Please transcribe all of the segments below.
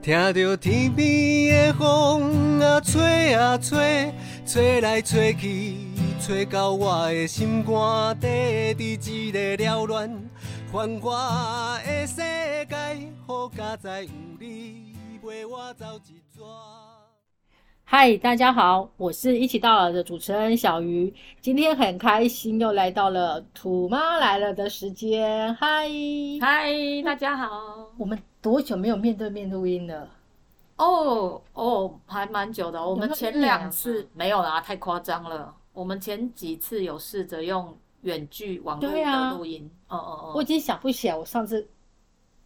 听着天边的风啊吹啊吹，吹来吹去，吹到我的心肝底，伫一个了乱繁华的世界，好佳哉有你陪我走一转。嗨，大家好，我是一起到老的主持人小鱼。今天很开心，又来到了土妈来了的时间。嗨，嗨，大家好。我们多久没有面对面录音了？哦哦，还蛮久的。我们前一两两次没有啦，太夸张了。我们前几次有试着用远距网络录音。哦哦哦，我已经想不起来，我上次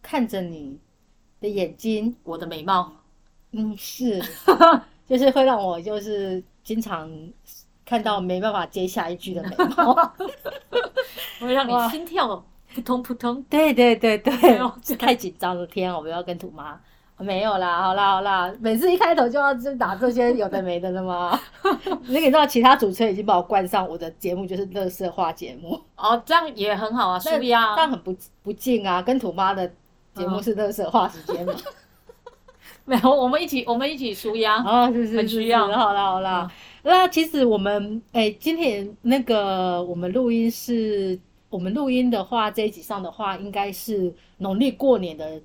看着你的眼睛，我的美貌。嗯，是，就是会让我就是经常看到没办法接下一句的美貌。会让你心跳扑通扑通。对对对对 太紧张了，天啊！我不要跟土妈。没有啦，好啦好啦，每次一开头就要就打这些有的没的了吗？那个你知道，其他主持人已经把我冠上我的节目就是乐色化节目，哦，这样也很好啊，那舒压这。样很不不敬啊。跟土妈的节目是乐色化时间嘛？没有，我们一起，我们一起舒压。啊，是是很是是，需要嗯好啦好啦。那其实我们哎、今天那个我们录音是，我们录音的话，这一集上的话，应该是农历过年的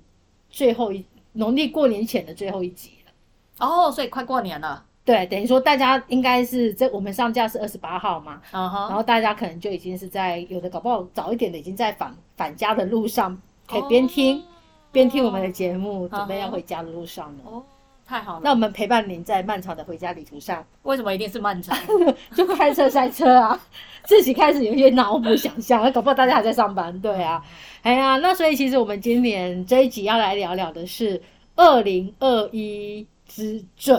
最后一，农历过年前的最后一集了。哦，所以快过年了。对，等于说大家应该是这我们上架是二十八号嘛，嗯然。后大家可能就已经是在有的搞不好早一点的已经在返返家的路上，可以边听、边听我们的节目，准备要回家的路上呢。哦，太好了。那我们陪伴您在漫长的回家旅途上，为什么一定是漫长？就开车塞车啊，自己开始有些脑补想象，搞不好大家还在上班，对啊，哎呀，那所以其实我们今年这一集要来聊聊的是二零二一之最。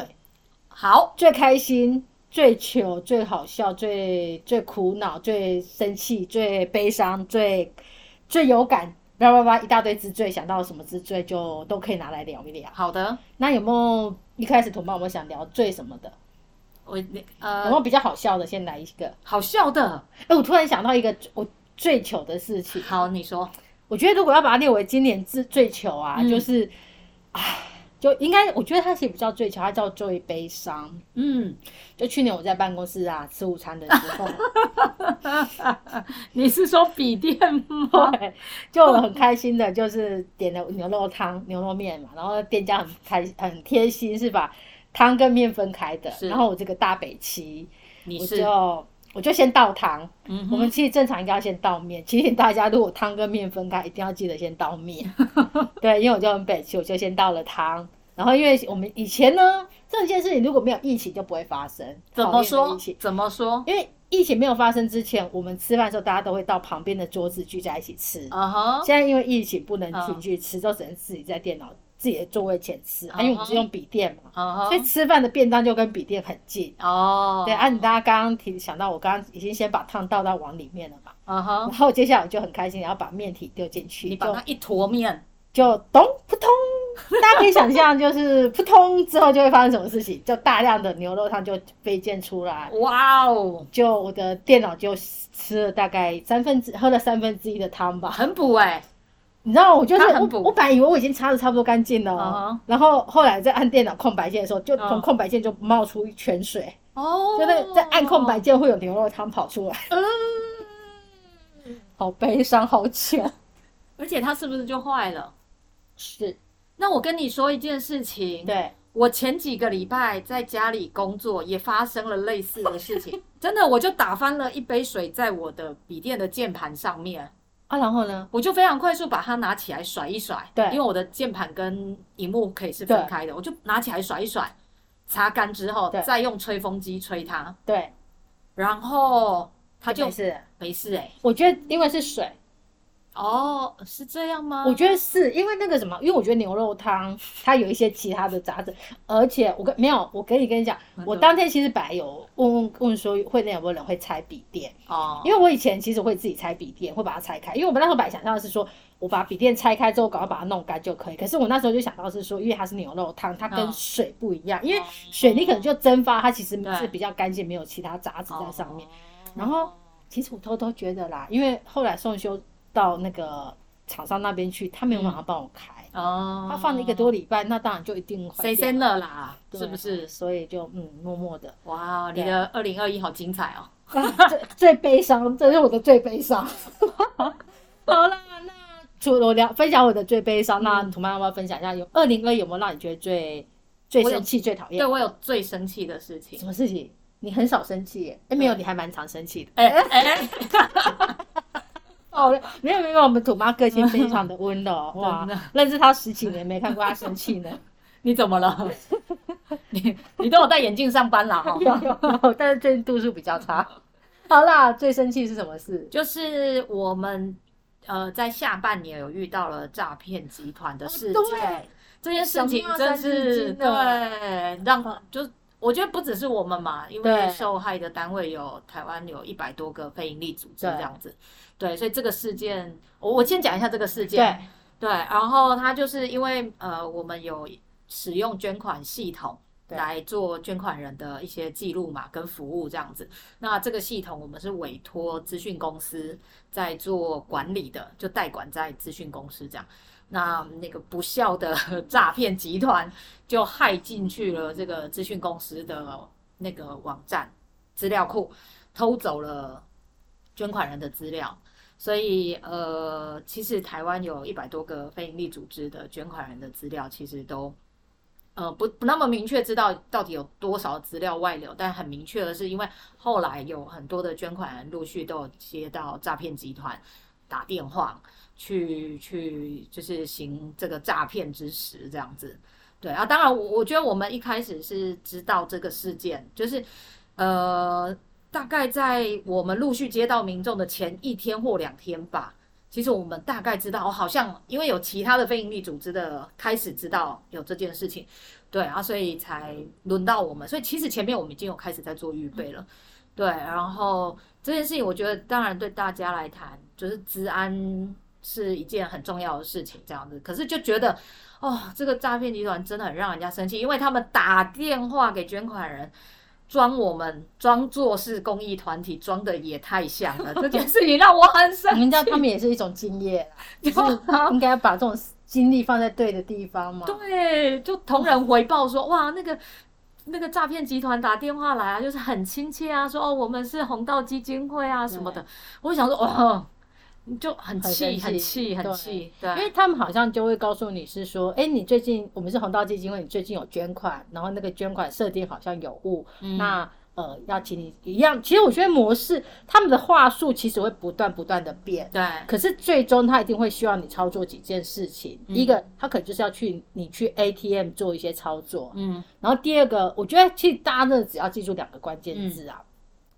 好，最开心、最糗、最好笑、最最苦恼、最生气、最悲伤、最最有感，叭叭叭一大堆之最，想到什么之最就都可以拿来聊一聊。好的。那有没有一开始同伴有没有想聊最什么的？我呃有没呃有，比较好笑的？先来一个。好笑的。哎，我突然想到一个我最糗的事情。好，你说。我觉得如果要把它列为今年最最糗啊，嗯就是，唉，就应该我觉得他其实不叫最糗，它叫最悲伤。嗯，就去年我在办公室啊吃午餐的时候，你是说笔电吗？对，就我很开心的，就是点了牛肉汤、牛肉面嘛，然后店家很开很贴心，是把汤跟面分开的。然后我这个大北七，我你是就我就先倒汤。嗯我们其实正常应该要先倒面，提醒大家，如果汤跟面分开，一定要记得先倒面。对，因为我就很北气，我就先倒了汤。然后，因为我们以前呢，这件事情如果没有疫情就不会发生。怎么说疫情？怎么说？因为疫情没有发生之前，我们吃饭的时候，大家都会到旁边的桌子聚在一起吃。嗯哼，现在因为疫情不能进去吃，都只能自己在电脑自己的座位前吃。啊，因为我们是用笔电嘛，所以吃饭的便当就跟笔电很近。哦，对，啊，你大家刚刚提想到，我刚刚已经先把汤倒到碗里面了嘛，然，后接下来我就很开心，然后把面体丢进去，就你把它一坨面，就咚扑通，大家可以想象，就是扑通之后就会发生什么事情，就大量的牛肉汤就飞溅出来，哇哦，就我的电脑就吃了大概三分之喝了三分之一的汤吧。很补哎，你知道，我就是我我本来以为我已经擦的差不多干净了然后后来在按电脑空白键的时候，就从嗯空白键就冒出一泉水，哦，就那个在按空白，键会有牛肉汤跑出来，嗯，好悲伤，好糗。而且它是不是就坏了？是，那我跟你说一件事情，对，我前几个礼拜在家里工作，也发生了类似的事情。真的，我就打翻了一杯水在我的笔电的键盘上面，啊，然后呢？我就非常快速把它拿起来甩一甩。对因为我的键盘跟荧幕可以是分开的，我就拿起来甩一甩，擦干之后对再用吹风机吹它，对，然后它就没事。没事哎、我觉得因为是水，哦，是这样吗？我觉得是因为那个什么，因为我觉得牛肉汤它有一些其他的杂质，而且我跟没有，我可以跟你讲，我当天其实本来有问问问说会那有没有人会拆笔电，哦，因为我以前其实会自己拆笔电，会把它拆开，因为我们那时候本来想象的是说，我把笔电拆开之后，赶快把它弄干就可以。可是我那时候就想到是说，因为它是牛肉汤，它跟嗯水不一样，因为哦水你可能就蒸发，它其实是比较干净，没有其他杂质在上面。哦然后其实我偷偷觉得啦，因为后来送修到那个厂商那边去，他没有办法帮我开，哦，他放了一个多礼拜，那当然就一定坏掉谁先了啦？是不是？所以就嗯，默默的。哇，你的二零二一好精彩哦！最最悲伤，这是我的最悲伤。好啦，那除了我聊分享我的最悲伤，那嗯土妈要不要分享一下？有二零二有没有让你觉得最最生气、最讨厌对？我有最生气的事情什。么事情？你很少生气耶？哎，没有，你还蛮常生气的。哎哎，哦，没有没有，我们土妈个性非常的温柔，哇认识她十几年，没看过她生气呢。你怎么了？你你都有戴眼镜上班啦哈？但是最近度数比较差。好啦，最生气是什么事？就是我们呃在下半年有遇到了诈骗集团的事哦件，这件事情真是对让就我觉得不只是我们嘛，因为受害的单位有台湾有一百多个非营利组织这样子，对，所以这个事件我我先讲一下这个事件，对，对，然后它就是因为呃，我们有使用捐款系统来做捐款人的一些记录嘛，跟服务这样子。那这个系统我们是委托资讯公司在做管理的，就代管在资讯公司这样。那那个不孝的 诈骗集团就害进去了这个资讯公司的那个网站资料库，偷走了捐款人的资料。所以呃，其实台湾有一百多个非营利组织的捐款人的资料，其实都呃不不那么明确知道到底有多少资料外流，但很明确的是，因为后来有很多的捐款人陆续都有接到诈骗集团打电话去去就是行这个诈骗之实这样子。对啊，当然我我觉得我们一开始是知道这个事件，就是呃。大概在我们陆续接到民众的前一天或两天吧，其实我们大概知道，哦好像因为有其他的非营利组织的开始知道有这件事情，对啊，所以才轮到我们。所以其实前面我们已经有开始在做预备了，对。然后这件事情，我觉得当然对大家来谈，就是治安是一件很重要的事情，这样子。可是就觉得，哦，这个诈骗集团真的很让人家生气，因为他们打电话给捐款人。装我们装作是公益团体，装的也太像了。这件事情让我很生气。人家他们也是一种敬业，就是应该把这种精力放在对的地方嘛。对，就同仁回报说，哇，那个那个诈骗集团打电话来啊，就是很亲切啊，说哦，我们是红道基金会啊什么的。我想说，哦，就很气，很生气很气，很对。因为他们好像就会告诉你是说，哎，你最近我们是红道基金会，你最近有捐款，然后那个捐款设定好像有误，嗯。那呃要请你一样。其实我觉得模式他们的话术其实会不断不断的变，对，可是最终他一定会希望你操作几件事情。嗯。一个，他可能就是要去你去 ATM 做一些操作，嗯。然后第二个，我觉得其实大家真的只要记住两个关键字啊，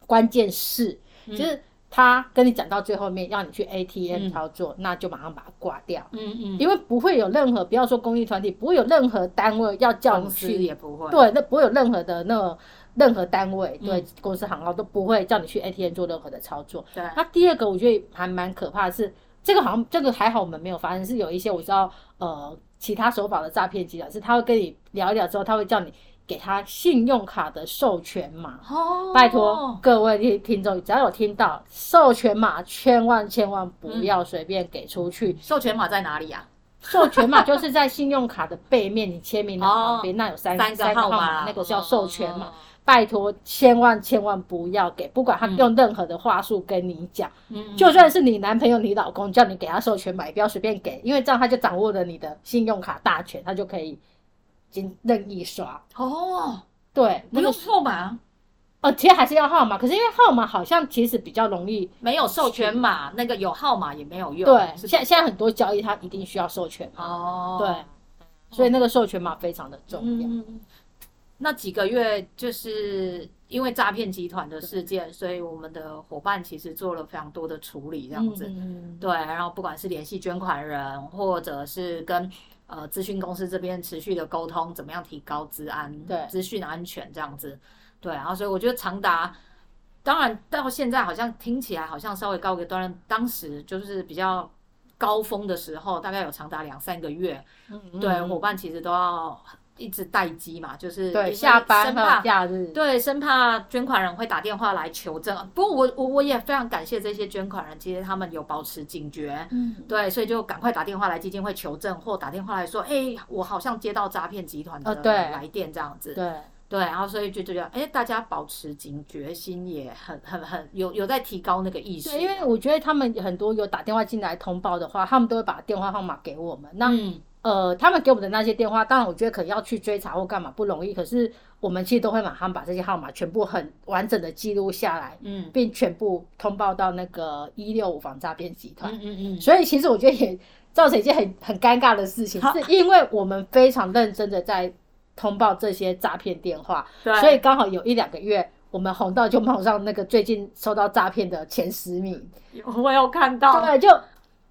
关键是就是他跟你讲到最后面要你去 ATM 操作，那就马上把它挂掉，嗯嗯，因为不会有任何不要说公益团体，不会有任何单位要叫你去也不会。对，那不会有任何的那个任何单位，对、嗯公司行号都不会叫你去 ATM 做任何的操作。对。那第二个我觉得还蛮可怕的是，这个好像这个还好我们没有发生，是有一些我知道呃其他手法的诈骗集团是他会跟你聊一聊之后，他会叫你给他信用卡的授权码。哦，拜托各位听听众，只要有听到授权码，千万千万不嗯要随便给出去。授权码在哪里啊？授权码就是在信用卡的背面，你签名的旁边，那有三三三个号号码，那个叫授权码。哦。拜托，千万千万不要给，不管他嗯用任何的话术跟你讲，嗯，就算是你男朋友、你老公叫你给他授权码，也不要随便给，因为这样他就掌握了你的信用卡大权，他就可以经任意刷。哦，对，那个不用号码，呃，其实还是要号码，可是因为号码好像其实比较容易。没有授权码，那个有号码也没有用。对，现现在很多交易它一定需要授权码，哦，对，所以那个授权码非常的重要。嗯，那几个月就是因为诈骗集团的事件，所以我们的伙伴其实做了非常多的处理，这样子。嗯对，然后不管是联系捐款人，或者是跟呃咨询公司这边持续的沟通，怎么样提高治安、对资讯安全这样子。对，然后所以我觉得长达，当然到现在好像听起来好像稍微高个端，当时就是比较高峰的时候，大概有长达两三个月，嗯对，伙伴其实都要一直待机嘛，就是因对，下班还有生怕假日，对，生怕捐款人会打电话来求证。不过我我我也非常感谢这些捐款人，其实他们有保持警觉，嗯，对，所以就赶快打电话来基金会求证，或打电话来说，哎，我好像接到诈骗集团的来电这样子。对，对，然后所以就觉得，哎，大家保持警觉心也很很很有有在提高那个意识。对，因为我觉得他们很多有打电话进来通报的话，他们都会把电话号码给我们。那、嗯，呃，他们给我们的那些电话，当然我觉得可能要去追查或干嘛不容易，可是我们其实都会马上把这些号码全部很完整的记录下来，嗯并全部通报到那个一六五防诈骗集团。嗯嗯嗯，所以其实我觉得也造成一件很很尴尬的事情，是因为我们非常认真的在通报这些诈骗电话，对，所以刚好有一两个月，我们红到就冒上那个最近收到诈骗的前十名。我有看到，对，就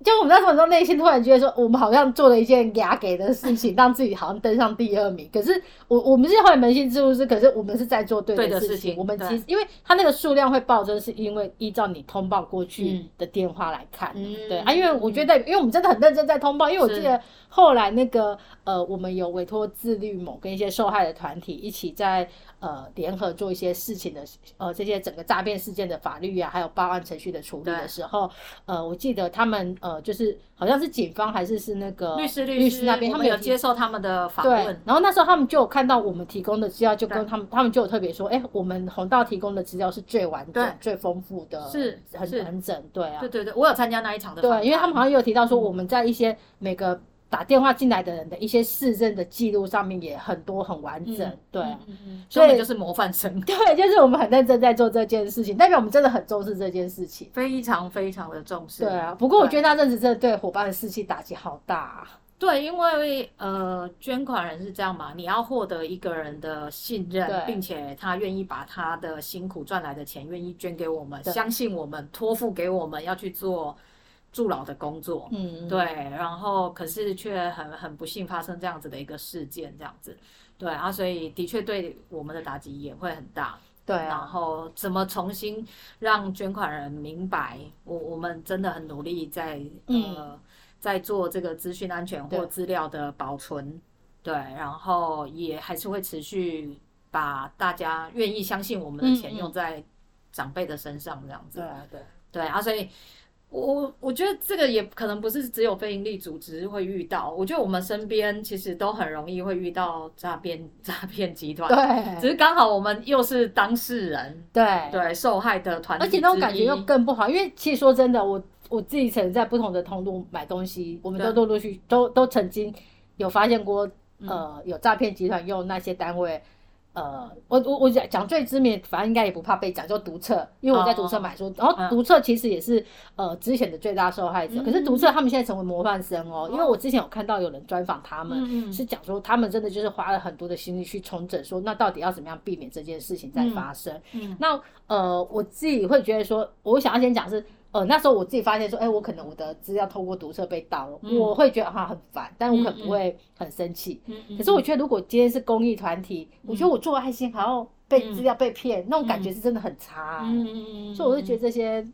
就我们那时候都内心突然觉得说，我们好像做了一件牙给的事情，让自己好像登上第二名。可是我我们是后来扪心自问是，可是我们是在做对对的事事情我们其实因为它那个数量会暴增，是因为依照你通报过去嗯。的电话来看。嗯。对啊，因为我觉得，因为我们真的很认真在通报，因为我记得后来那个呃，我们有委托自律某跟一些受害的团体一起在呃联合做一些事情的呃这些整个诈骗事件的法律啊，还有报案程序的处理的时候，呃，我记得他们呃就是好像是警方还是是那个律师律师那边，他们有接受他们的访问，，然后那时候他们就有看到我们提供的资料，就跟他们他们就有特别说，哎，我们红道提供的资料是最完整、最丰富的，是很是完整，对啊对，对对，我有参加那一场的对，因为他们好像也有提到说，嗯我们在一些每个打电话进来的人的一些市政的记录上面也很多很完整，嗯对啊。嗯嗯，所以就是模范生，对，就是我们很认真在做这件事情，代表我们真的很重视这件事情。非常非常的重视。对啊，不过我对觉得那阵子真的对伙伴的士气打击好大、啊。对，因为呃，捐款人是这样嘛，你要获得一个人的信任，并且他愿意把他的辛苦赚来的钱愿意捐给我们，相信我们，托付给我们要去做助老的工作。嗯，对，然后可是却很很不幸发生这样子的一个事件，这样子，对啊，所以的确对我们的打击也会很大。对啊，后怎么重新让捐款人明白，我我们真的很努力在嗯呃在做这个资讯安全或资料的保存，对，然后也还是会持续把大家愿意相信我们的钱用在长辈的身上，这样子对，啊，对。对啊，所以。我我觉得这个也可能不是只有非营利组织会遇到，我觉得我们身边其实都很容易会遇到诈骗 诈骗集团，对只是刚好我们又是当事人，对对受害的团体而且那种感觉又更不好，因为其实说真的，我我自己曾在不同的通路买东西，我们都对陆陆续都都曾经有发现过，嗯呃，有诈骗集团用那些单位。呃，我我我讲讲最知名，反正应该也不怕被讲，就读册，因为我在读册买书，然后嗯。读册其实也是呃之前的最大受害者，嗯可是读册他们现在成为模范生哦，因为我之前有看到有人专访他们，是讲说他们真的就是花了很多的心力去重整，说那到底要怎么样避免这件事情再发生。嗯。那呃，我自己会觉得说，我想要先讲是，呃，那时候我自己发现说，哎、我可能我的资料透过读册被盗了，嗯我会觉得哈很烦，但我可不会很生气。嗯嗯可是我觉得如果今天是公益团体，我觉得我做爱心还要被嗯资料被骗，那种感觉是真的很差、啊。嗯嗯嗯，所以我就觉得得这些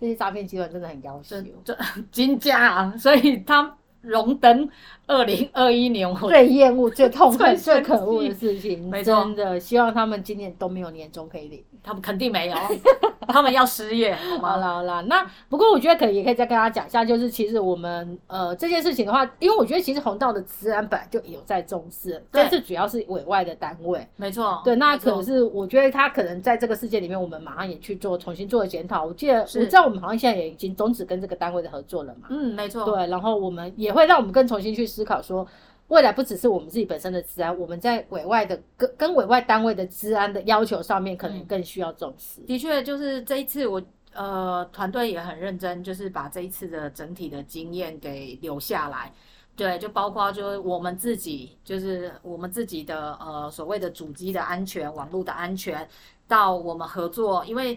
这些诈骗集团真的很要求。这这 金家啊，所以他荣登二零二一年我最厌恶、最痛 恨、最最可恶的事情，真的希望他们今年都没有年终可以领。他们肯定没有，他们要失业，好？啦好啦，那不过我觉得可以也可以再跟大家讲一下，就是其实我们呃这件事情的话，因为我觉得其实红道的治安本来就有在重视，对但是主要是委外的单位。没错，对，那可是我觉得他可能在这个事件里面，我们马上也去做重新做检讨。我记得我知道我们好像现在也已经终止跟这个单位的合作了嘛。嗯，没错，对，然后我们也会让我们更重新去思考说，未来不只是我们自己本身的治安，我们在委外的跟跟委外单位的治安的要求上面，可能更需要重视。的确，就是这一次我呃团队也很认真，就是把这一次的整体的经验给留下来。对，就包括就是我们自己，就是我们自己的呃所谓的主机的安全、网络的安全，到我们合作，因为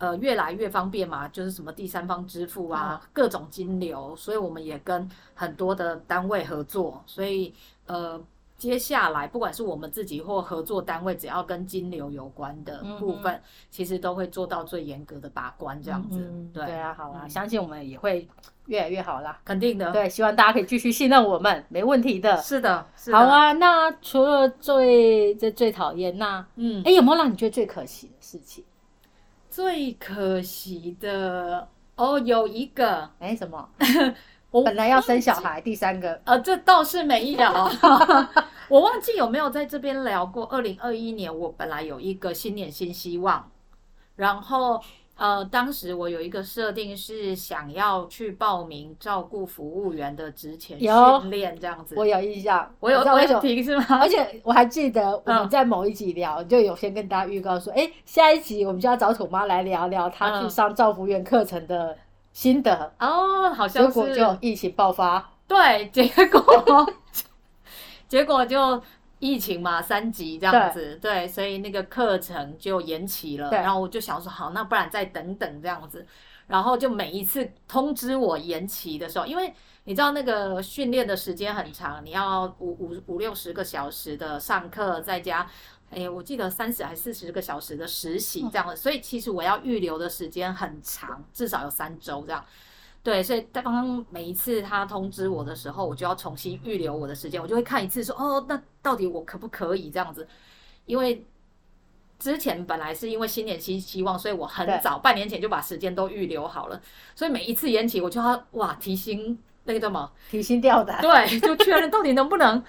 呃越来越方便嘛，就是什么第三方支付啊，各种金流，所以我们也跟很多的单位合作，所以呃接下来不管是我们自己或合作单位，只要跟金流有关的部分，其实都会做到最严格的把关，这样子。嗯对对啊，好啊，嗯相信我们也会越来越好啦。肯定的。，对，希望大家可以继续信任我们，没问题的。是的，是的好，啊，那除了最这最讨厌，那嗯，哎有没有让你觉得最可惜的事情？最可惜的哦，有一个，哎，什么？我本来要生小孩，第三个呃，这倒是没有，我忘记有没有在这边聊过。二零二一年，我本来有一个新年新希望，然后呃，当时我有一个设定是想要去报名照顾服务员的职前有训练，这样子。我有印象，我有我有你知道为什么？提是吗？而且我还记得我们嗯在某一集聊，就有先跟大家预告说，哎，下一集我们就要找土妈来聊聊她去嗯上照服员课程的心得。哦，好像结像果就是疫情爆发，对，结果 结果就疫情嘛，三级这样子，对，所以那个课程就延期了。然后我就想说，好，那不然再等等这样子。然后就每一次通知我延期的时候，因为你知道那个训练的时间很长，你要五五五六十个小时的上课，再加。哎，我记得三十还四十个小时的实习这样的，所以其实我要预留的时间很长，至少有三周这样。对，所以刚刚每一次他通知我的时候，我就要重新预留我的时间，我就会看一次说，哦，那到底我可不可以这样子？因为之前本来是因为新年新希望，所以我很早半年前就把时间都预留好了，所以每一次延期我就要哇提心那个叫什么，提心吊胆。对，就确认到底能不能。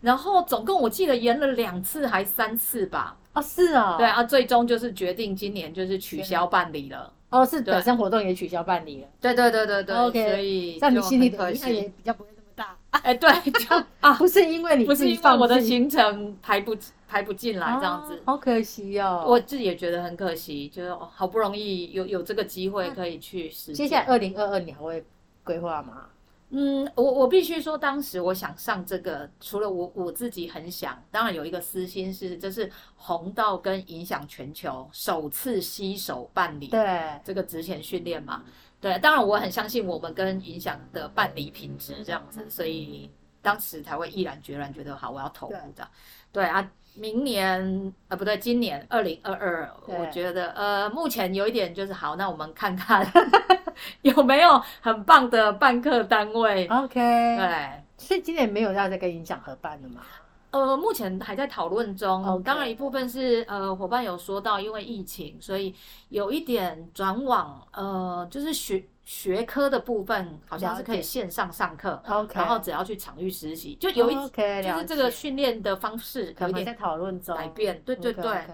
然后总共我记得延了两次还三次吧，哦，是哦，对，啊，最终就是决定今年就是取消办理了。哦，是对本身活动也取消办理了，对对对对对 OK，所以在你心里的很可惜影响也比较不会那么大。哎，对，就 啊，不是因为你不是因为我的行程排不排不进来这样子啊，好可惜哦。我自己也觉得很可惜，就是哦好不容易有有这个机会可以去实现。接下来二零二二你还会规划吗？嗯，我我必须说，当时我想上这个，除了我我自己很想，当然有一个私心是，这是红道跟影响全球首次携手办理对，这个职前训练嘛。对，当然我很相信我们跟影响的办理品质这样子，所以当时才会毅然决然觉得好，我要投入的。对啊，明年呃不对，今年二零二二，我觉得呃目前有一点就是好，那我们看看 有没有很棒的办课单位。OK，对，所以今年没有要再跟影响合办了嘛？呃，目前还在讨论中。OK 当然，一部分是呃，伙伴有说到，因为疫情，所以有一点转往呃，就是学学科的部分，好像是可以线上上课然后只要去场域实习，就有一就是这个训练的方式可能在讨论中改变。对对对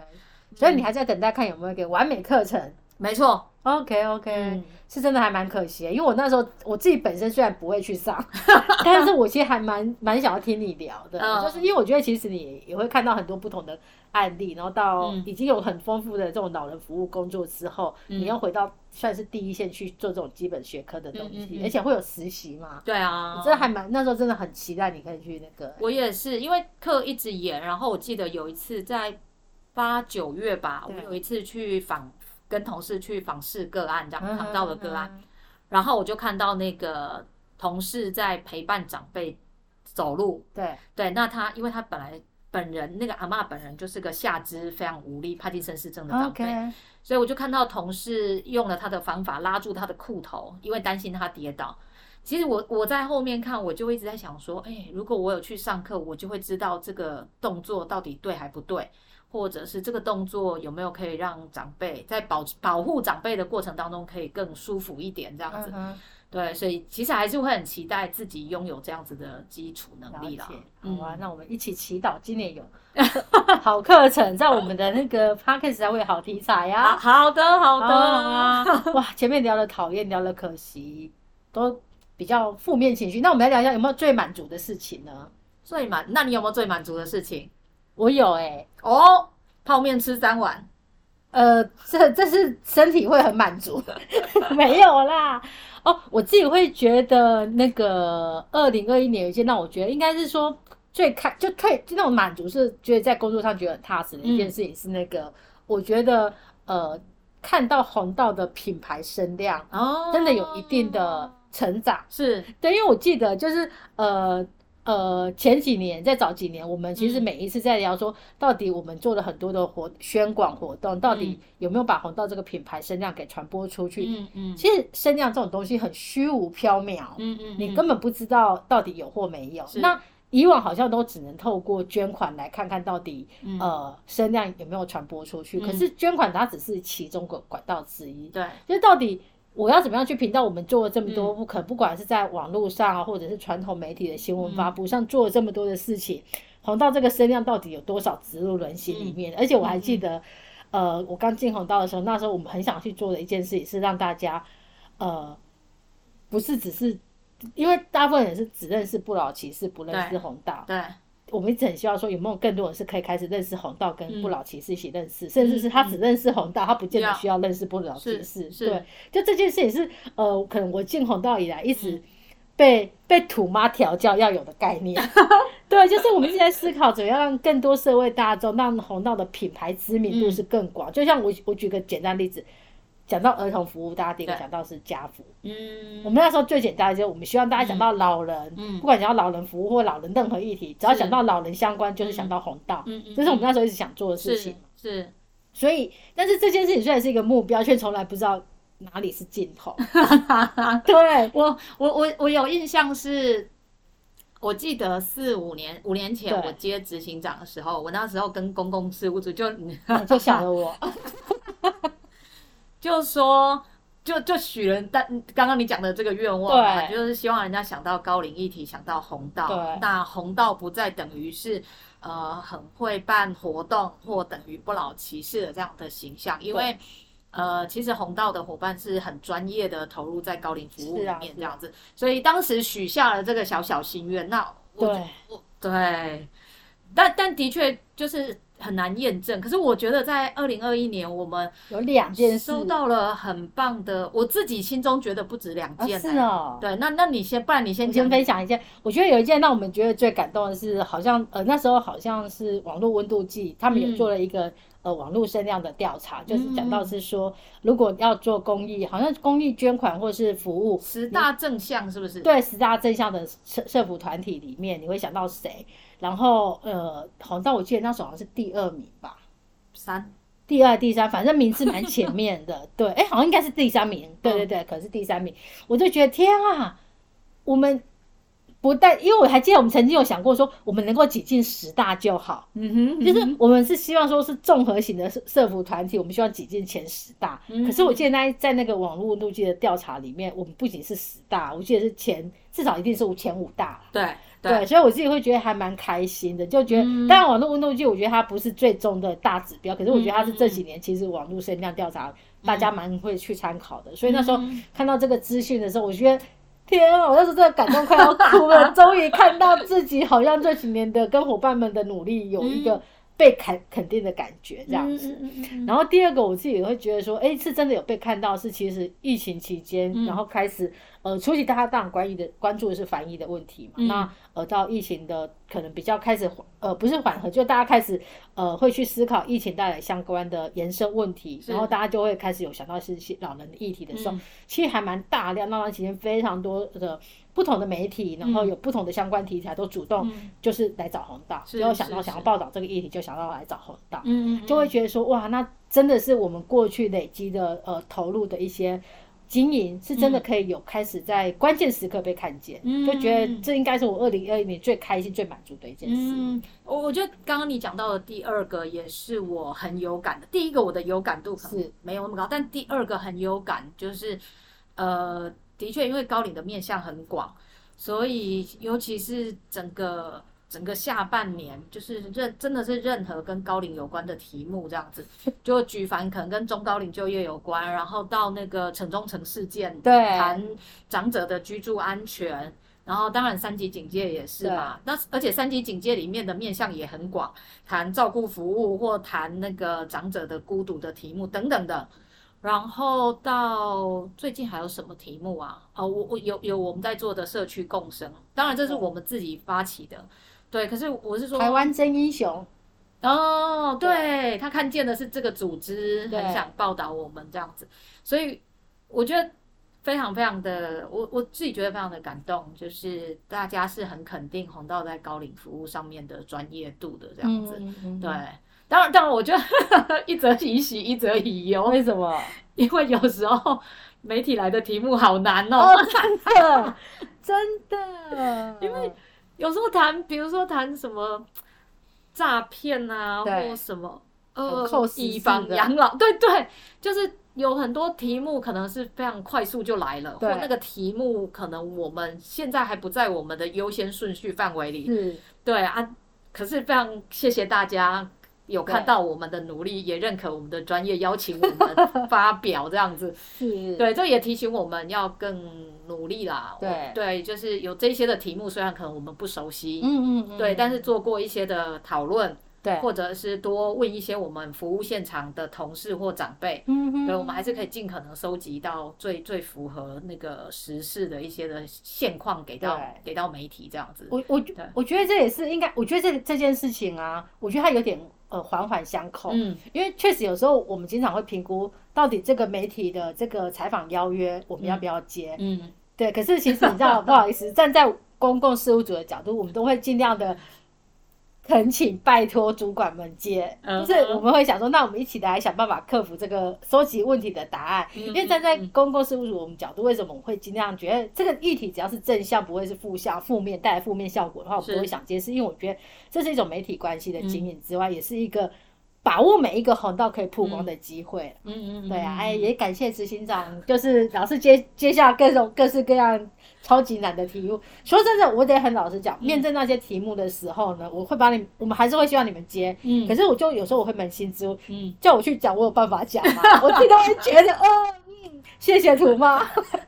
所以你还在等待看有没有一个完美课程。没错。OK OK，、嗯。是真的还蛮可惜的，因为我那时候我自己本身虽然不会去上，但是我其实还蛮蛮想要听你聊的，嗯。就是因为我觉得其实你也会看到很多不同的案例，然后到嗯。已经有很丰富的这种老人服务工作之后，嗯。你又回到算是第一线去做这种基本学科的东西，而且会有实习嘛。对啊。我，真的还蛮那时候真的很期待你可以去那个，我也是，因为课一直延，然后我记得有一次在八九月吧，我对。有一次去访，跟同事去访视个案，这样访到了个案，嗯然后我就看到那个同事在陪伴长辈走路，对。对，那他因为他本来本人那个阿嬷本人就是个下肢非常无力、帕金森氏症的长辈所以我就看到同事用了他的方法拉住他的裤头，因为担心他跌倒。其实我我在后面看，我就一直在想说，哎，如果我有去上课，我就会知道这个动作到底对还不对，或者是这个动作有没有可以让长辈在保保护长辈的过程当中可以更舒服一点，这样子。嗯对，所以其实还是会很期待自己拥有这样子的基础能力啦好啊，那我们一起祈祷今年有 好课程，在我们的那个 p o d c a s t 才会有好题材呀、好好的，好的，好啊，哇，前面聊了讨厌，聊了可惜，都比较负面情绪。那我们来聊一下有没有最满足的事情呢？最满，那你有没有最满足的事情？我有哎、哦，泡面吃三碗。呃，这这是身体会很满足，没有啦。哦，我自己会觉得那个二零二一年有一件让我觉得应该是说最开就退就那种满足，是觉得在工作上觉得很踏实的一件事情是那个，我觉得呃看到红道的品牌声量哦真的有一定的成长。是，对，因为我记得就是呃，呃前几年在早几年，我们其实嗯每一次在聊说，到底我们做了很多的活宣广活动，到底有没有把红道这个品牌声量给传播出去？嗯嗯其实声量这种东西很虚无缥缈，嗯嗯，你根本不知道到底有或没有。那以往好像都只能透过捐款来看看到底、嗯呃声量有没有传播出去。嗯可是捐款它只是其中个管道之一，对，就是到底我要怎么样去评到我们做了这么多，嗯不可不管是在网络上啊，或者是传统媒体的新闻发嗯布上做了这么多的事情，红道这个声量到底有多少植入人心里面？而且我还记得，呃，我刚进红道的时候，那时候我们很想去做的一件事情是让大家，呃，不是只是。因为大部分人是只认识不老骑士，不认识对红道。对，我们一直很希望说，有没有更多人是可以开始认识红道跟嗯不老骑士一起认识，甚至是他只认识红道，他不见得需要认识不老骑士。对，就这件事也是呃，可能我进红道以来一直嗯被、被土妈调教要有的概念。对，就是我们一直在思考怎么样让更多社会大众让红道的品牌知名度嗯是更广。就像我我举个简单例子，讲到儿童服务，大家第一个对。想到是家服。嗯，我们那时候最简单的就是，我们希望大家想到老人，嗯。不管想到老人服务或老人任何议题，只要想到老人相关，就是想到红道，嗯嗯这是我们那时候一直想做的事情。是，所以，但是这件事情虽然是一个目标，却从来不知道哪里是尽头。对，我我我我有印象是。我记得四五年五年前我接执行长的时候，我那时候跟公共事务组就就想了我，就说，就就许人，但刚刚你讲的这个愿望嘛，对就是希望人家想到高龄议题，想到红道对。那红道不再等于是呃很会办活动，或等于不老骑士的这样的形象，因为。呃，其实红道的伙伴是很专业的投入在高龄服务里面这样子，所以当时许下了这个小小心愿。那我对我对，但但的确就是很难验证。可是我觉得在二零二一年，我们有两件收到了很棒的，我自己心中觉得不止两啊，件、是哦。对，那那你先，不然你先先分享一件，我觉得有一件让我们觉得最感动的是，好像呃那时候好像是网络温度计，他们有嗯。做了一个、呃网络声量的调查，就是讲到是说，如果要做公益，好像公益捐款或是服务，十大正向是不是？，对十大正向的社社服团体里面，你会想到谁？然后呃，好像我记得那时候好像是第二名吧，三，第二、第三，反正名次蛮前面的。对，哎，好像应该是第三名。对对对，可是第三名，我就觉得天啊，我们不但因为我还记得我们曾经有想过说，我们能够挤进十大就好。嗯哼，就是我们是希望说是综合型的社社服团体，我们希望挤进前十大。嗯可是我记得那在那个网络路径的调查里面，我们不仅是十大，我记得是前至少一定是前五大。对对，所以我自己会觉得还蛮开心的，就觉得，嗯当然网络温度计，我觉得它不是最终的大指标，可是我觉得它是这几嗯年其实网络声量调查大家蛮会去参考的，所以那时候嗯看到这个资讯的时候，我觉得。天啊！我那时候真的感动快要哭了，终于看到自己好像这几年的跟伙伴们的努力有一个被肯肯定的感觉，这样子。嗯嗯嗯嗯。然后第二个，我自己也会觉得说，哎，是真的有被看到，是其实疫情期间，嗯。然后开始呃，初期大家当然关于的关注的是防疫的问题嘛，嗯。那呃到疫情的可能比较开始呃不是缓和，就大家开始呃会去思考疫情带来相关的延伸问题，然后大家就会开始有想到是些老人的议题的时候，嗯。其实还蛮大量，那段时间非常多的不同的媒体，然后有不同的相关题材都主动嗯。就是来找红道，是只有想到想要报道这个议题，就想到来找红道。就会觉得说，哇，那真的是我们过去累积的呃投入的一些经营，是真的可以有开始在关键时刻被看见，嗯就觉得这应该是我二零二一年最开心、最满足的一件事。嗯，我我觉得刚刚你讲到的第二个也是我很有感的。第一个我的有感度可是没有那么高，但第二个很有感，就是呃，的确因为高领的面向很广，所以尤其是整个整个下半年，就是任真的是任何跟高龄有关的题目这样子，就举凡可能跟中高龄就业有关，然后到那个城中城事件，对谈长者的居住安全。然后当然三级警戒也是嘛，那而且三级警戒里面的面向也很广，谈照顾服务或谈那个长者的孤独的题目等等的。然后到最近还有什么题目啊？哦，我我有有我们在做的社区共生，当然这是我们自己发起的，对。可是我是说台湾真英雄，哦，对他看见的是这个组织很想报道我们这样子，所以我觉得非常非常的，我我自己觉得非常的感动，就是大家是很肯定红道在高龄服务上面的专业度的这样子。嗯嗯对，当然当然，我觉得 一则以喜，一则以忧，为什么？因为有时候媒体来的题目好难哦。哦，真的，真的，因为有时候谈，比如说谈什么诈骗啊，或什么呃以房事的。养老，对对，就是有很多题目可能是非常快速就来了，或那个题目可能我们现在还不在我们的优先顺序范围里，是。对啊，可是非常谢谢大家。有看到我们的努力，也认可我们的专业，邀请我们发表这样子。是，对，这也提醒我们要更努力啦。对。对，就是有这些的题目，虽然可能我们不熟悉，嗯嗯嗯，对，但是做过一些的讨论，对，或者是多问一些我们服务现场的同事或长辈，嗯哼。对，我们还是可以尽可能收集到最最符合那个时事的一些的现况，给到给到媒体这样子。我我觉我觉得这也是应该，我觉得这这件事情啊，我觉得它有点呃环环相扣，嗯，因为确实有时候我们经常会评估到底这个媒体的这个采访邀约我们要不要接，嗯，对，可是其实你知道，不好意思，站在公共事务组的角度，我们都会尽量的恳请拜托主管们接，嗯就是我们会想说，那我们一起来想办法克服这个收集问题的答案。嗯因为站在公共事务所我们角度，为什么我们会尽量觉得这个议题只要是正向，不会是负向、负面带来负面效果的话，我们是都会想接，是因为我觉得这是一种媒体关系的经营之外，也是一个把握每一个红到可以曝光的机会。嗯嗯嗯，对啊，嗯哎，也感谢执行长，就是老是接接下各种各式各样超级难的题目。说真的，我得很老实讲，面对那些题目的时候呢，我会把你，我们还是会希望你们接。嗯可是我就有时候我会扪心自问，嗯，叫我去讲，我有办法讲吗？我自己都会觉得，哦，嗯，谢谢图妈，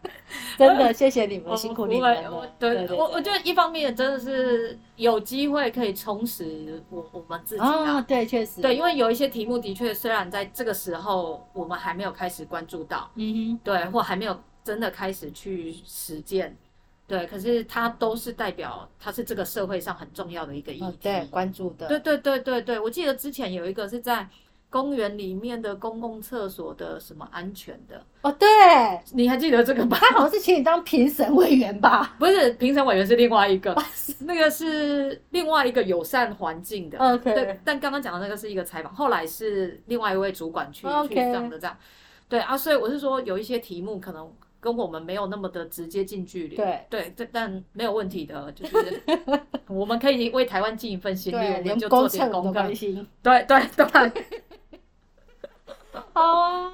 真的谢谢你们，辛苦你们我了。对对我我觉得一方面真的是有机会可以充实我我们自己啊，啊。对，确实，对，因为有一些题目的确，虽然在这个时候我们还没有开始关注到，嗯哼对，或还没有真的开始去实践，对，可是它都是代表它是这个社会上很重要的一个议题。对，关注的，对对对对对，我记得之前有一个是在公园里面的公共厕所的什么安全的，哦，对，你还记得这个吧？他好像是请你当评审委员吧不是，评审委员是另外一个，那个是另外一个友善环境的。？OK，对，但刚刚讲的那个是一个采访，后来是另外一位主管去去上的这样。对啊，所以我是说有一些题目可能跟我们没有那么的直接近距离。对对，这但没有问题的，就是 我们可以为台湾尽一份心力，我们就做点功课。对对对，好啊，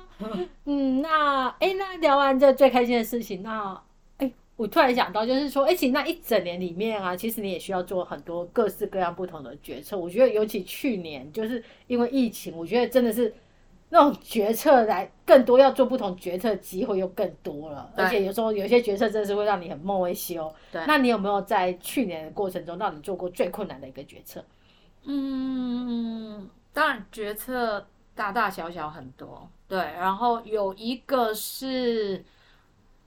嗯，那哎，那聊完这最开心的事情，那哎，我突然想到，就是说，哎，其实那一整年里面啊，其实你也需要做很多各式各样不同的决策。我觉得，尤其去年，就是因为疫情，我觉得真的是那种决策来更多，要做不同决策机会又更多了。而且有时候有些决策真的是会让你很梦会修。对那你有没有在去年的过程中，让你做过最困难的一个决策？嗯，当然决策大大小小很多，对，然后有一个是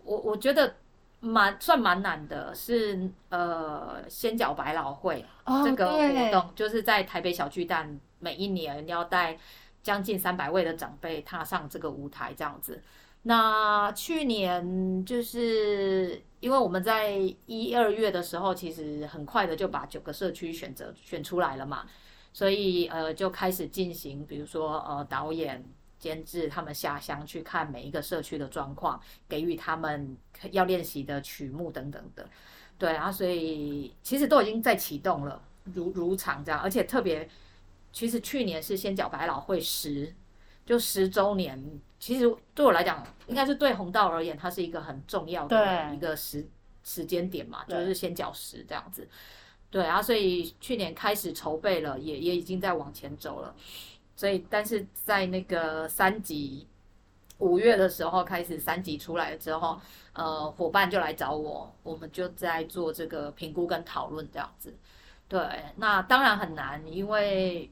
我我觉得蛮算蛮难的，是呃仙脚百老汇。哦这个活动，就是在台北小巨蛋，每一年要带将近三百位的长辈踏上这个舞台，这样子。那去年就是因为我们在一二月的时候，其实很快的就把九个社区选择选出来了嘛，所以呃就开始进行，比如说呃导演。监制他们下乡去看每一个社区的状况，给予他们要练习的曲目等等的。对啊，所以其实都已经在启动了，如如常这样，而且特别，其实去年是先脚百老汇十，就十周年，其实对我来讲，应该是对红道而言，它是一个很重要的一个时时间点嘛，就是先缴十这样子。对啊，所以去年开始筹备了，也也已经在往前走了。所以，但是在那个三级五月的时候开始，三级出来之后，呃，伙伴就来找我，我们就在做这个评估跟讨论这样子。对，那当然很难，因为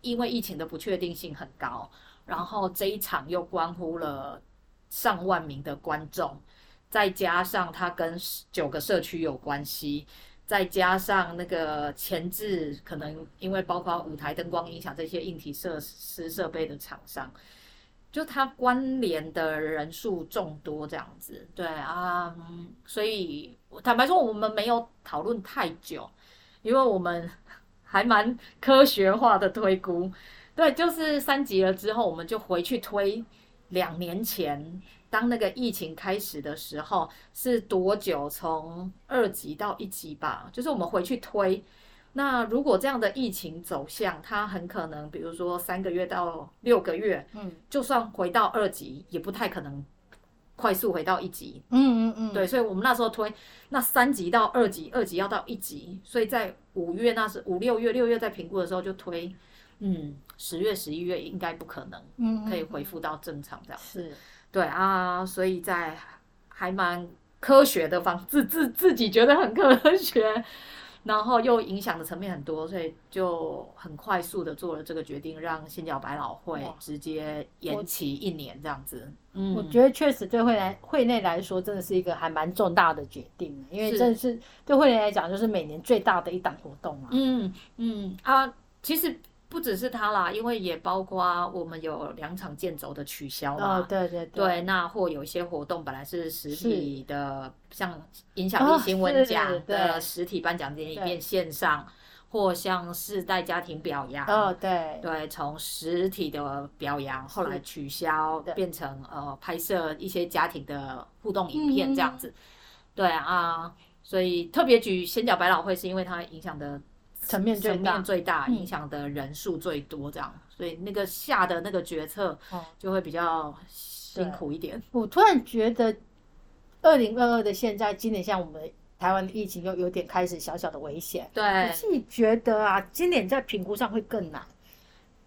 因为疫情的不确定性很高，然后这一场又关乎了上万名的观众，再加上它跟九个社区有关系。再加上那个前置，可能因为包括舞台灯光音响这些硬体设施设备的厂商，就它关联的人数众多这样子，对啊，所以坦白说，我们没有讨论太久，因为我们 还蛮科学化的推估，对，就是三级了之后，我们就回去推两年前。当那个疫情开始的时候，是多久从二级到一级吧？就是我们回去推，那如果这样的疫情走向，它很可能，比如说三个月到六个月，嗯就算回到二级，也不太可能快速回到一级。嗯嗯嗯，对，所以我们那时候推那三级到二级，二级要到一级，所以在五月那是五六月六月在评估的时候就推，嗯，十月十一月应该不可能嗯可以恢复到正常这样。是对啊，所以在还蛮科学的方自自自己觉得很科学，然后又影响的层面很多，所以就很快速的做了这个决定，让新角百老汇直接延期一年这样子。嗯，我觉得确实对会来会内来说，真的是一个还蛮重大的决定，因为是真的是对会内来讲，就是每年最大的一档活动啊。嗯嗯啊，其实不只是它啦，因为也包括我们有两场建轴的取消嘛。哦，对对对，那或有一些活动本来是实体的，像影响力哦新闻奖的实体颁奖典礼变线上，或像世代家庭表扬，哦对，对，从实体的表扬后来取消，变成呃拍摄一些家庭的互动影片这样嗯子。对啊，所以特别举仙角百老汇是因为它影响的层面最层大影响的人数最多，这样，所以那个下的那个决策哦就会比较辛苦一点。我突然觉得，二零二二的现在，今年像我们台湾的疫情又有点开始小小的危险。对我对，自己觉得啊，今年在评估上会更难。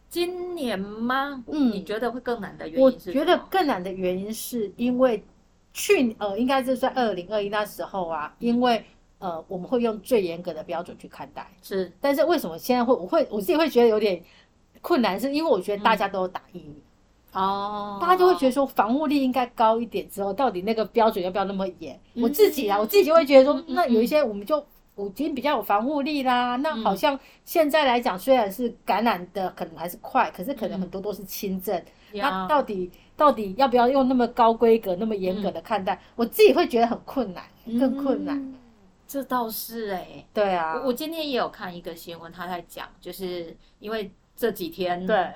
今年吗？嗯你觉得会更难的原因是我？觉得更难的原因是因为去呃，应该是在二零二一那时候啊，因为呃，我们会用最严格的标准去看待。是但是为什么现在会我会我自己会觉得有点困难，是因为我觉得大家都有打疫苗。哦，大家就会觉得说防护力应该高一点，之后到底那个标准要不要那么严？嗯我自己啊，我自己就会觉得说那有一些我们就已经比较有防护力啦。那好像现在来讲，虽然是感染的可能还是快，可是可能很多都是轻症。那到底到底要不要用那么高规格、那么严格的看待？我自己会觉得很困难，更困难。嗯这倒是哎、对啊，我我今天也有看一个新闻，他在讲，就是因为这几天对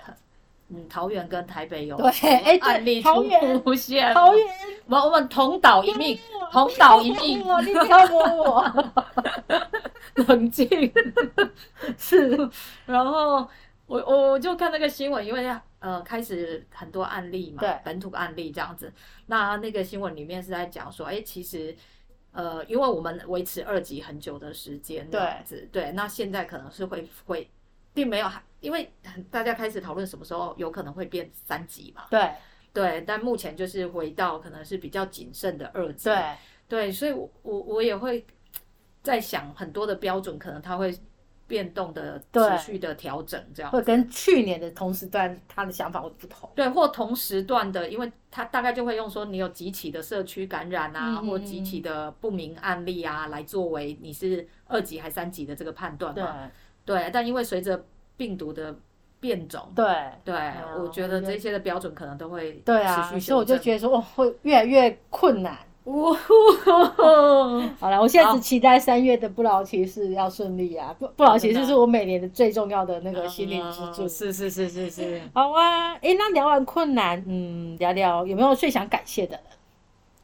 嗯，桃园跟台北有对案例桃园出现，桃园我我们同岛一命，同岛一命，我你不要摸我，冷静。是然后我我我就看那个新闻，因为呃开始很多案例嘛，对本土案例这样子。那那个新闻里面是在讲说，哎，其实呃，因为我们维持二级很久的时间这样子，对，那现在可能是会会，并没有，因为大家开始讨论什么时候有可能会变三级嘛，对。对，但目前就是回到可能是比较谨慎的二级，对。对，所以我我我也会在想很多的标准，可能它会变动的持续的调整，这样会跟去年的同时段他的想法会不同。对，或同时段的，因为他大概就会用说你有几起的社区感染啊，或几起的不明案例啊，来作为你是二级还三级的这个判断嘛。对，但因为随着病毒的变种，对对，嗯我觉得这些的标准可能都会对啊，持续所以我就。觉得说，哦，会越来越困难。哇，好了，我现在只期待三月的不老骑士要顺利啊！不不老骑士是我每年的最重要的那个心灵支柱。嗯是是是是是。好啊，诶，那聊完困难，嗯，聊聊有没有最想感谢的人？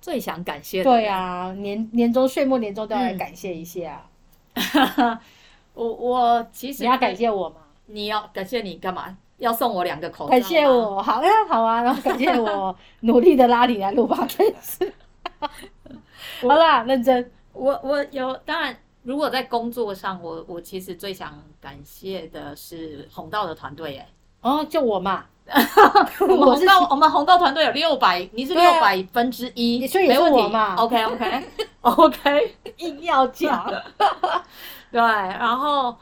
最想感谢的对人啊，年年终岁末年终都要来嗯感谢一下。我我其实你要感谢我吗？你要感谢你干嘛？要送我两个口罩？感谢。我，好呀，好啊，然后感谢我努力的拉你来录电视。好啦，认真。我我有，当然，如果在工作上，我我其实最想感谢的是红道的团队，哎，哦，就我嘛，我们红道我们红道团队有六百，你是六百分之一，所以也是没问题我嘛 OK OK OK，硬要讲。对，然后。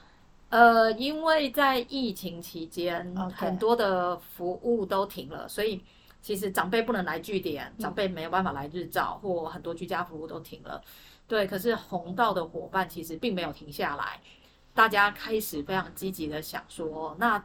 呃，因为在疫情期间很多的服务都停了，所以其实长辈不能来据点，嗯长辈没有办法来日照，或很多居家服务都停了。对，可是红道的伙伴其实并没有停下来，大家开始非常积极的想说，那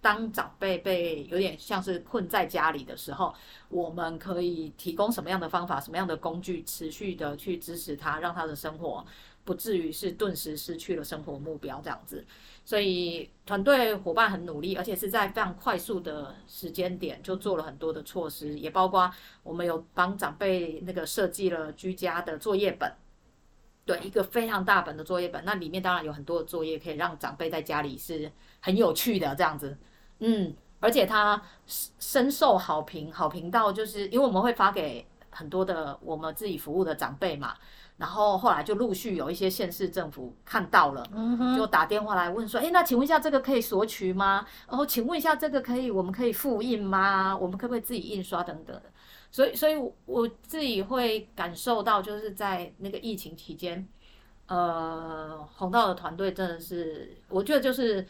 当长辈被有点像是困在家里的时候，我们可以提供什么样的方法、什么样的工具，持续的去支持他，让他的生活不至于是顿时失去了生活目标这样子。所以团队伙伴很努力，而且是在非常快速的时间点就做了很多的措施，也包括我们有帮长辈那个设计了居家的作业本。对，一个非常大本的作业本，那里面当然有很多的作业可以让长辈在家里是很有趣的这样子，嗯，而且它深受好评，好评到就是因为我们会发给很多的我们自己服务的长辈嘛，然后后来就陆续有一些县市政府看到了，就打电话来问说，哎，那请问一下这个可以索取吗？然后请问一下这个可以我们可以复印吗？我们可不可以自己印刷等等的？所以，所以我自己会感受到，就是在那个疫情期间，呃，红道的团队真的是，我觉得就是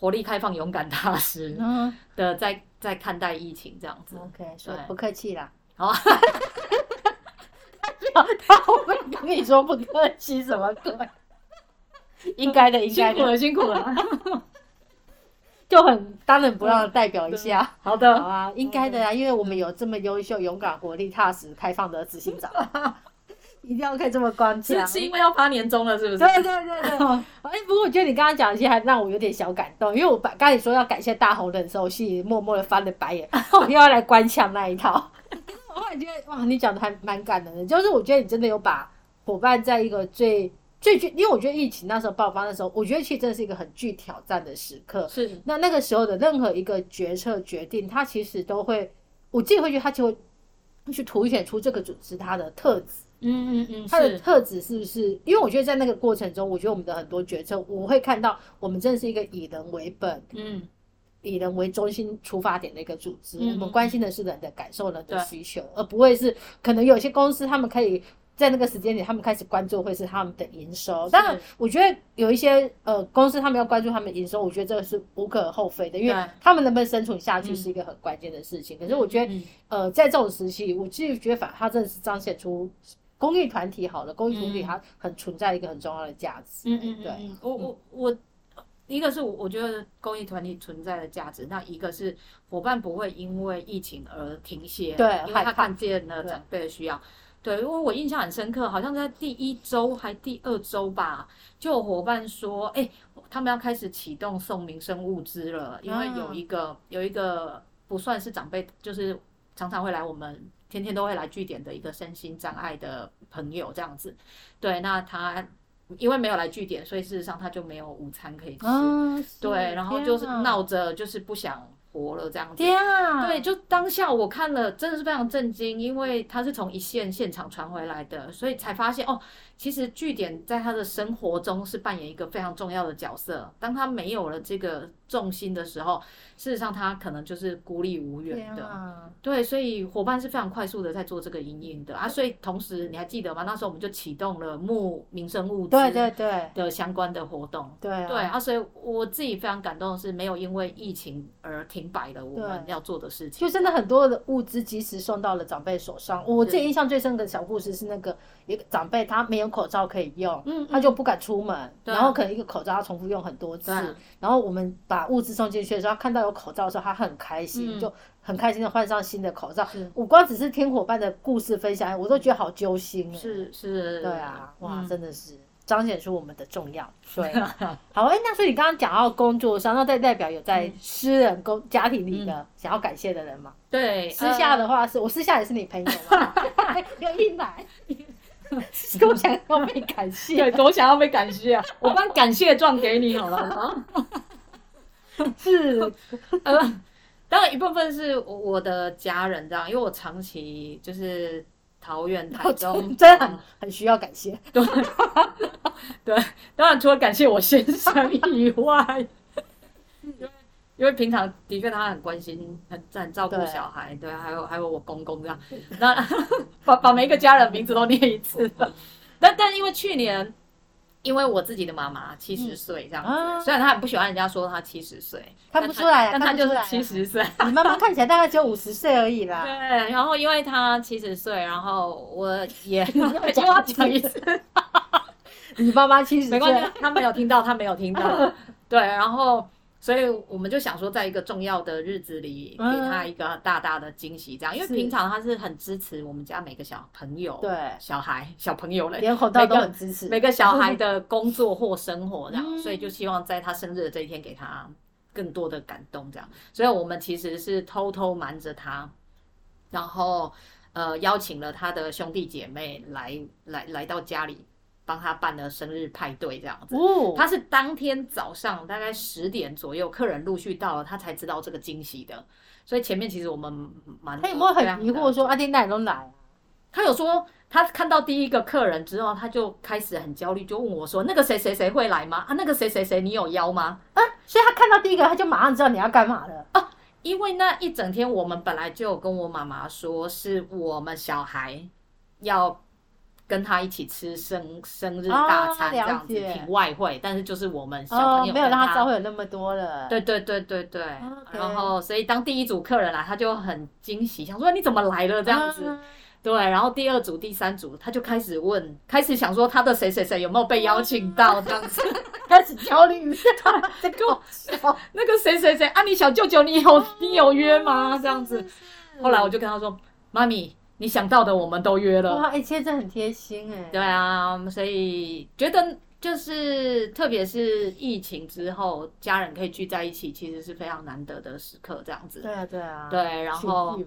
活力开放、勇敢踏实的在在看待疫情这样子。OK，所以不客气啦。好，他后面跟你说不客气什么鬼？应该的，应该的，辛苦了，辛苦了。就很当仁不让的代表一下，好的，好啊，应该的啊，因为我们有这么优秀、勇敢、活力、踏实、开放的执行长，一定要可以这么关切。是是因为要发年终了，是不是？对对对对。哎，不过我觉得你刚刚讲一些还让我有点小感动，因为我把刚才说要感谢大红人的时候，心里默默的翻了白眼，又要来关枪那一套。然觉得哇，你讲的还蛮感人的，就是我觉得你真的有把伙伴在一个最。最具，因为我觉得疫情那时候爆发的时候，我觉得其实真的是一个很具挑战的时刻。是，那那个时候的任何一个决策决定，它其实都会，我自己会觉得它就会去凸显出这个组织它的特质。嗯嗯嗯，它的特质是不是？因为我觉得在那个过程中，我觉得我们的很多决策，我会看到我们真的是一个以人为本，嗯，以人为中心出发点的一个组织。我们关心的是人的感受、人的需求，而不会是可能有些公司他们可以。在那个时间点，他们开始关注会是他们的营收。当然，我觉得有一些呃公司，他们要关注他们营收，我觉得这个是无可厚非的，因为他们能不能生存下去是一个很关键的事情。可是我觉得，呃，在这种时期，我自己觉得反它真的是彰显出公益团体好了，公益团体它很存在一个很重要的价值。嗯嗯，对我我我，一个是我觉得公益团体存在的价值，那一个是伙伴不会因为疫情而停歇，对，因为他看见了长辈的需要。对，因为我印象很深刻，好像在第一周还第二周吧，就有伙伴说，哎，他们要开始启动送民生物资了，因为有一个有一个不算是长辈，就是常常会来我们天天都会来据点的一个身心障碍的朋友这样子。对，那他因为没有来据点，所以事实上他就没有午餐可以吃。对，然后就是闹着就是不想。活了这样子，对，就当下我看了，真的是非常震惊，因为他是从一线现场传回来的，所以才发现哦，其实据点在他的生活中是扮演一个非常重要的角色。当他没有了这个重心的时候，事实上他可能就是孤立无援的。对，所以伙伴是非常快速的在做这个营运的啊。所以同时你还记得吗？那时候我们就启动了募民生物资对对对的相关的活动。对对啊，所以我自己非常感动的是，没有因为疫情而停。摆了我们要做的事情，就真的很多的物资及时送到了长辈手上。我最印象最深的小故事是那个一个长辈，他没有口罩可以用，嗯，他就不敢出门，然后可能一个口罩要重复用很多次。然后我们把物资送进去的时候，他看到有口罩的时候，他很开心，就很开心的换上新的口罩。我光只是听伙伴的故事分享，我都觉得好揪心。是是，对啊，哇，真的是。彰显出我们的重要，对，好哎，那所以你刚刚讲到工作上，那代代表有在私人公家庭里的想要感谢的人吗？对，私下的话是我私下也是你朋友吗？有一来，多想要被感谢，对，多想要被感谢啊！我把感谢状给你好了啊。是，呃，当然一部分是我的家人这样，因为我长期就是。桃园、台中真的很很需要感谢，对对，当然除了感谢我先生以外，因为平常的确他很关心、很很照顾小孩，对，还有还有我公公这样，那 把把每一个家人名字都念一次，但但因为去年。因为我自己的妈妈七十岁这样子，虽然她很不喜欢人家说她七十岁，看不出来，但她就是七十岁。你妈妈看起来大概只有五十岁而已啦。对，然后因为她七十岁，然后我也就要讲一次。你妈妈七十岁，没关系，她没有听到，她没有听到。对，然后所以我们就想说，在一个重要的日子里，给嗯他一个大大的惊喜，这样，因为平常他是很支持我们家每个小朋友、对，小孩、小朋友嘞，连红道都很支持，每个小孩的工作或生活这样，嗯。所以就希望在他生日的这一天给他更多的感动这样，所以我们其实是偷偷瞒着他，然后呃邀请了他的兄弟姐妹来来来到家里帮他办了生日派对这样子。哦，他是当天早上大概十点左右，客人陆续到了，他才知道这个惊喜的。所以前面其实我们蛮他有没有很疑惑说？阿丁奶都来啊？他有说，他看到第一个客人之后，他就开始很焦虑，就问我说：“那个谁谁谁会来吗？啊，那个谁谁谁你有邀吗啊所以他看到第一个，他就马上知道你要干嘛了。？”因为那一整天我们本来就有跟我妈妈说，是我们小孩要跟他一起吃生生日大餐哦这样子，挺外汇，但是就是我们小哦朋，友没有让他跟知道会有那么多了。对对对对对然后所以当第一组客人来，他就很惊喜，想说你怎么来了这样子。啊对，然后第二组、第三组，他就开始问，开始想说他的谁谁谁有没有被邀请到这样子。开始焦虑，这个好笑那个谁谁谁啊，你小舅舅你有你有约吗？这样子。后来我就跟他说，妈咪，你想到的我们都约了。哇，哎，其实这很贴心哎。对啊，所以觉得就是特别是疫情之后，家人可以聚在一起，其实是非常难得的时刻，这样子。对啊，对啊。对，然后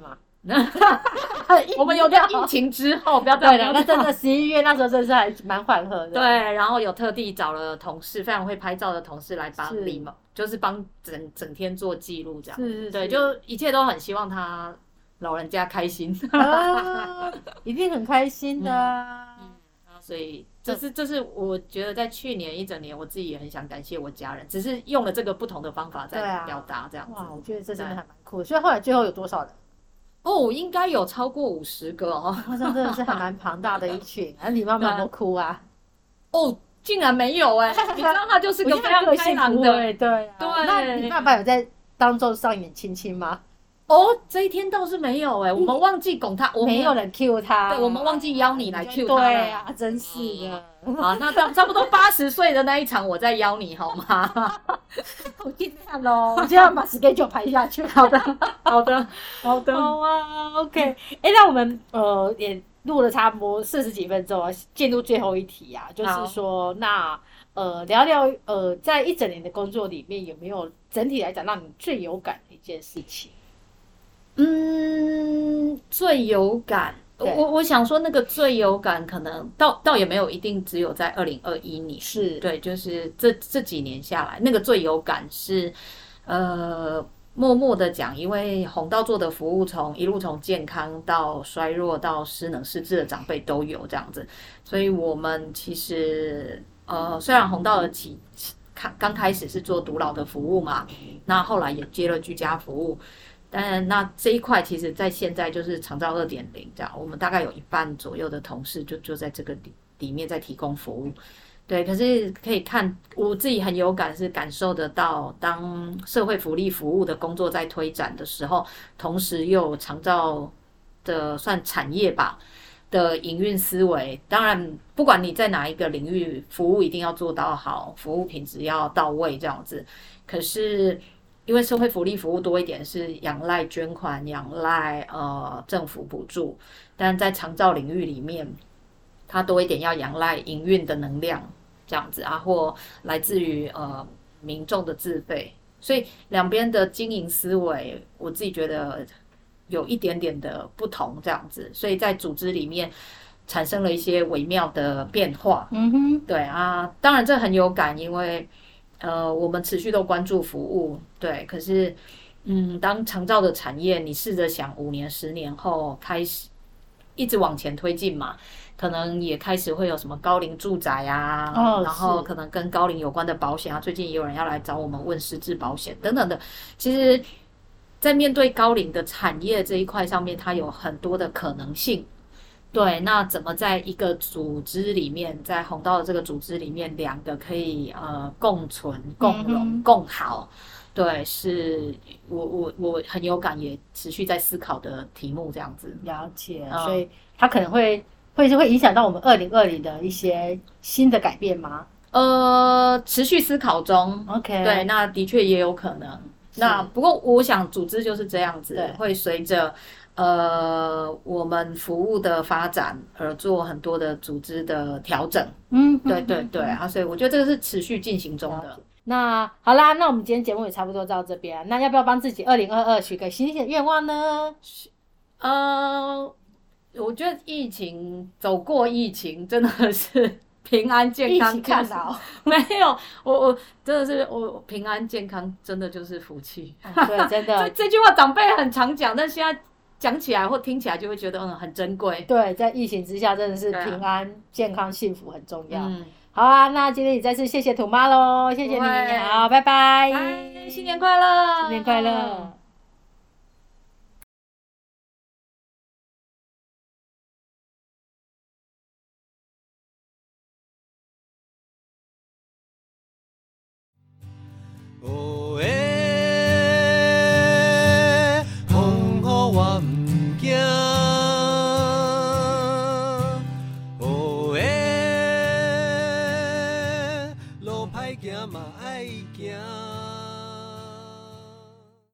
我们有在疫情之后，不要再对的，那真的十一月那时候真是还蛮缓和的。对，然后有特地找了同事，非常会拍照的同事来帮是礼貌，就是帮整整天做记录这样。是是，对，就一切都很希望他老人家开心。啊，一定很开心的啊。所以这是这是我觉得在去年一整年，我自己也很想感谢我家人，只是用了这个不同的方法在表达这样子。哇，我觉得这真的还蛮酷的。所以后来最后有多少人？哦，应该有超过五十个哦。哇，这真的是还蛮庞大的一群。啊，你妈妈有没有哭啊？哦，竟然没有哎、你知道他就是个非常开朗的。对啊对那你爸爸有在当中上演亲亲吗？哦，这一天倒是没有哎、我们忘记拱他，我们没有人 cue 他，对我们忘记邀你来 cue 他了对啊，真是的。好，那差差不多八十岁的那一场，我再邀你好吗？我尽量喽，我尽量把 schedule 排下去。好的，好的，好的。好啊，OK。哎，那我们呃也录了差不多四十几分钟啊，进入最后一题啊，就是说那呃聊聊呃在一整年的工作里面有没有整体来讲让你最有感的一件事情？嗯，最有感，我我想说那个最有感，可能倒倒也没有一定只有在二零二一年，是。对，就是这这几年下来，那个最有感是，呃，默默的讲，因为红道做的服务从一路从健康到衰弱到失能失智的长辈都有这样子，所以我们其实呃，虽然红道的起刚刚开始是做独老的服务嘛，那后来也接了居家服务。但那这一块，其实在现在就是长照二点零这样，我们大概有一半左右的同事就就在这个里里面在提供服务。对，可是可以看我自己很有感，是感受得到，当社会福利服务的工作在推展的时候，同时又有长照的算产业吧的营运思维。当然，不管你在哪一个领域，服务一定要做到好，服务品质要到位这样子。可是因为社会福利服务多一点是仰赖捐款、仰赖呃政府补助，但在长照领域里面，它多一点要仰赖营运的能量。这样子啊，或来自于呃民众的自费，所以两边的经营思维，我自己觉得有一点点的不同，这样子，所以在组织里面产生了一些微妙的变化。嗯哼，对啊，当然这很有感，因为呃我们持续都关注服务，对，可是嗯，当长照的产业，你试着想五年、十年后开始一直往前推进嘛。可能也开始会有什么高龄住宅啊，哦然后可能跟高龄有关的保险啊，最近也有人要来找我们问失智保险等等的。其实，在面对高龄的产业这一块上面，它有很多的可能性。对，那怎么在一个组织里面，在红道的这个组织里面，两个可以呃共存、共荣、嗯共好？对，是我我我很有感，也持续在思考的题目这样子。了解，嗯所以它可能会会是会影响到我们二零二零的一些新的改变吗？呃，持续思考中。OK，对，那的确也有可能。那不过我想组织就是这样子对，会随着呃我们服务的发展而做很多的组织的调整。嗯，对对对啊，所以我觉得这个是持续进行中的。那好啦，那我们今天节目也差不多到这边。那要不要帮自己二零二二许个新的愿望呢？呃，我觉得疫情走过疫情真的是 平安健康，看到。没有，我我真的是我平安健康，真的就是福气。对，真这的，这句话长辈很常讲，但现在讲起来或听起来就会觉得嗯很珍贵。对，在疫情之下，真的是平安、健康、幸福很重要。嗯，好啊，那今天也再次谢谢土妈喽，谢谢你，好，拜拜，拜，新年快乐，新年快乐。